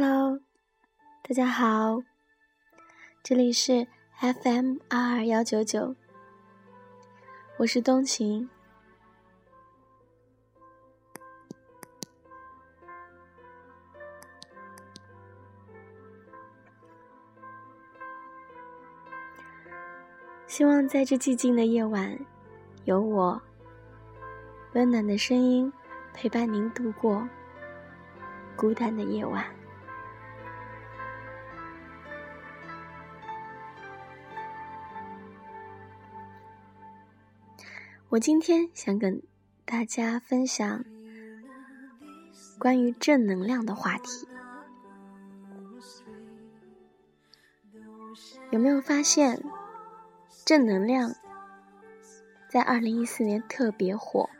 Hello，大家好，这里是 FM 二二幺九九，我是冬晴。希望在这寂静的夜晚，有我温暖的声音陪伴您度过孤单的夜晚。我今天想跟大家分享关于正能量的话题。有没有发现？正能量在二零一四年特别火，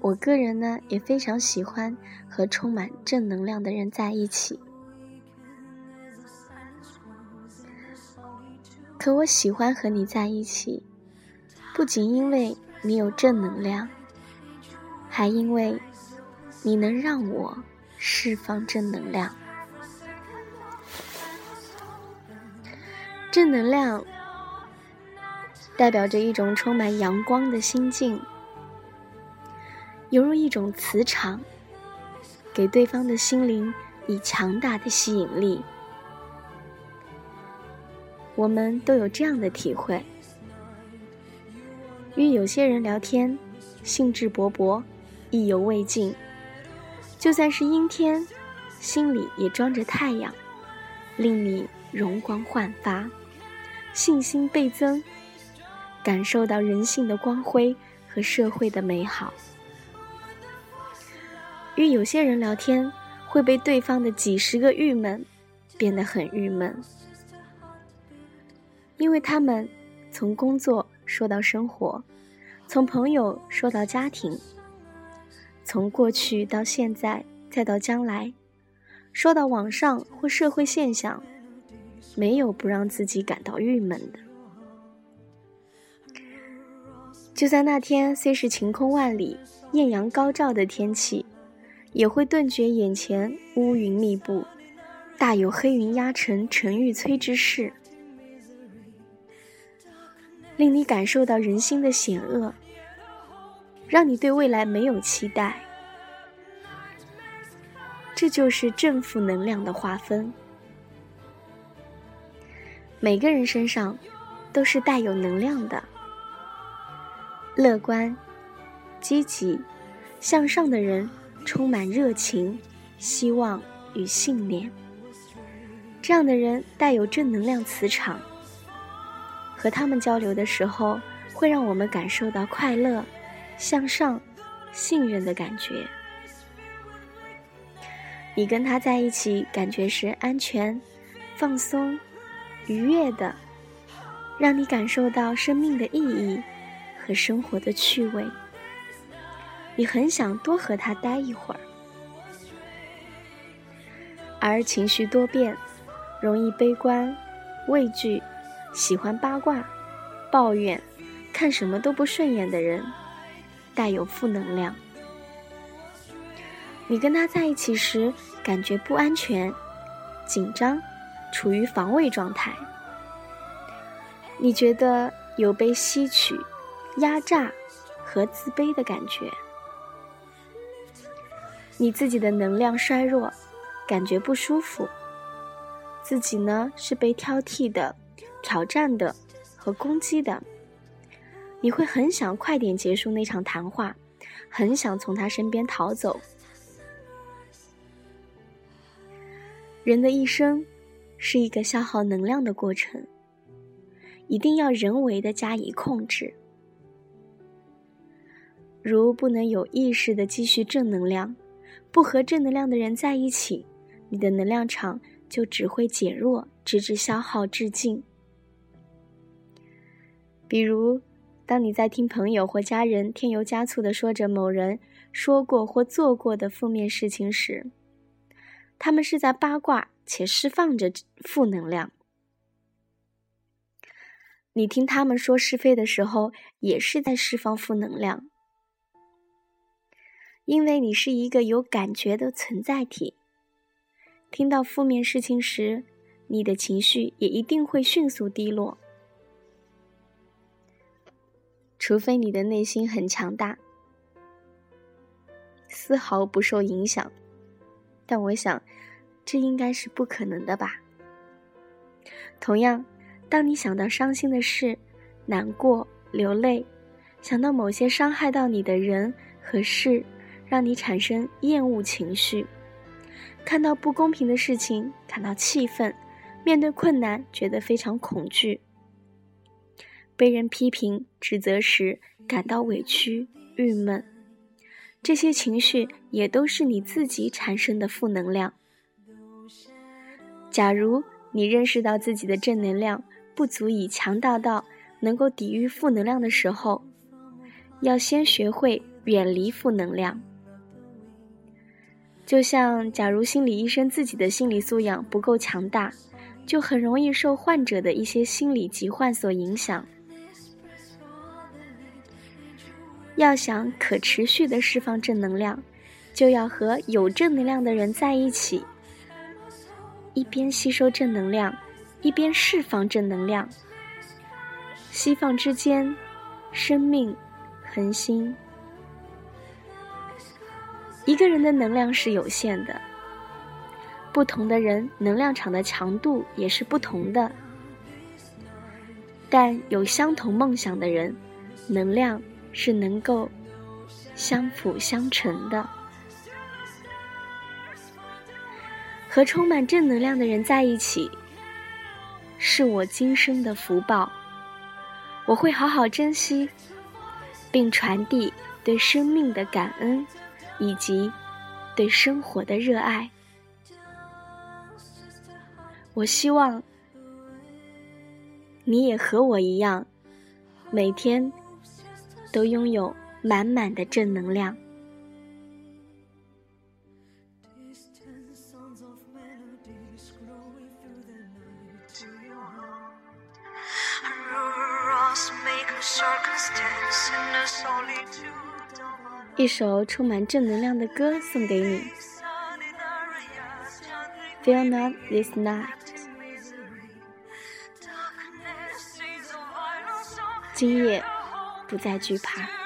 我个人呢也非常喜欢和充满正能量的人在一起。可我喜欢和你在一起，不仅因为你有正能量，还因为你能让我释放正能量。正能量代表着一种充满阳光的心境，犹如一种磁场，给对方的心灵以强大的吸引力。我们都有这样的体会：与有些人聊天，兴致勃勃，意犹未尽；就算是阴天，心里也装着太阳，令你容光焕发。信心倍增，感受到人性的光辉和社会的美好。与有些人聊天，会被对方的几十个郁闷变得很郁闷，因为他们从工作说到生活，从朋友说到家庭，从过去到现在再到将来，说到网上或社会现象。没有不让自己感到郁闷的。就在那天虽是晴空万里、艳阳高照的天气，也会顿觉眼前乌云密布，大有黑云压城城欲摧之势，令你感受到人心的险恶，让你对未来没有期待。这就是正负能量的划分。每个人身上都是带有能量的，乐观、积极、向上的人充满热情、希望与信念。这样的人带有正能量磁场，和他们交流的时候，会让我们感受到快乐、向上、信任的感觉。你跟他在一起，感觉是安全、放松。愉悦的，让你感受到生命的意义和生活的趣味。你很想多和他待一会儿，而情绪多变、容易悲观、畏惧、喜欢八卦、抱怨、看什么都不顺眼的人，带有负能量。你跟他在一起时，感觉不安全、紧张。处于防卫状态，你觉得有被吸取、压榨和自卑的感觉，你自己的能量衰弱，感觉不舒服，自己呢是被挑剔的、挑战的和攻击的，你会很想快点结束那场谈话，很想从他身边逃走。人的一生。是一个消耗能量的过程，一定要人为的加以控制。如不能有意识的积蓄正能量，不和正能量的人在一起，你的能量场就只会减弱，直至消耗至尽。比如，当你在听朋友或家人添油加醋的说着某人说过或做过的负面事情时，他们是在八卦。且释放着负能量。你听他们说是非的时候，也是在释放负能量，因为你是一个有感觉的存在体，听到负面事情时，你的情绪也一定会迅速低落。除非你的内心很强大，丝毫不受影响，但我想，这应该是不可能的吧。同样，当你想到伤心的事、难过、流泪，想到某些伤害到你的人和事，让你产生厌恶情绪，看到不公平的事情感到气愤，面对困难觉得非常恐惧。被人批评、指责时感到委屈、郁闷，这些情绪也都是你自己产生的负能量。假如你认识到自己的正能量不足以强大到能够抵御负能量的时候，要先学会远离负能量。就像，假如心理医生自己的心理素养不够强大，就很容易受患者的一些心理疾患所影响。要想可持续的释放正能量，就要和有正能量的人在一起，一边吸收正能量，一边释放正能量。西放之间，生命恒星。一个人的能量是有限的，不同的人能量场的强度也是不同的，但有相同梦想的人，能量。是能够相辅相成的，和充满正能量的人在一起，是我今生的福报。我会好好珍惜，并传递对生命的感恩，以及对生活的热爱。我希望你也和我一样，每天。都拥有满满的正能量。一首充满正能量的歌送给你，Feel not this night。今夜。不再惧怕。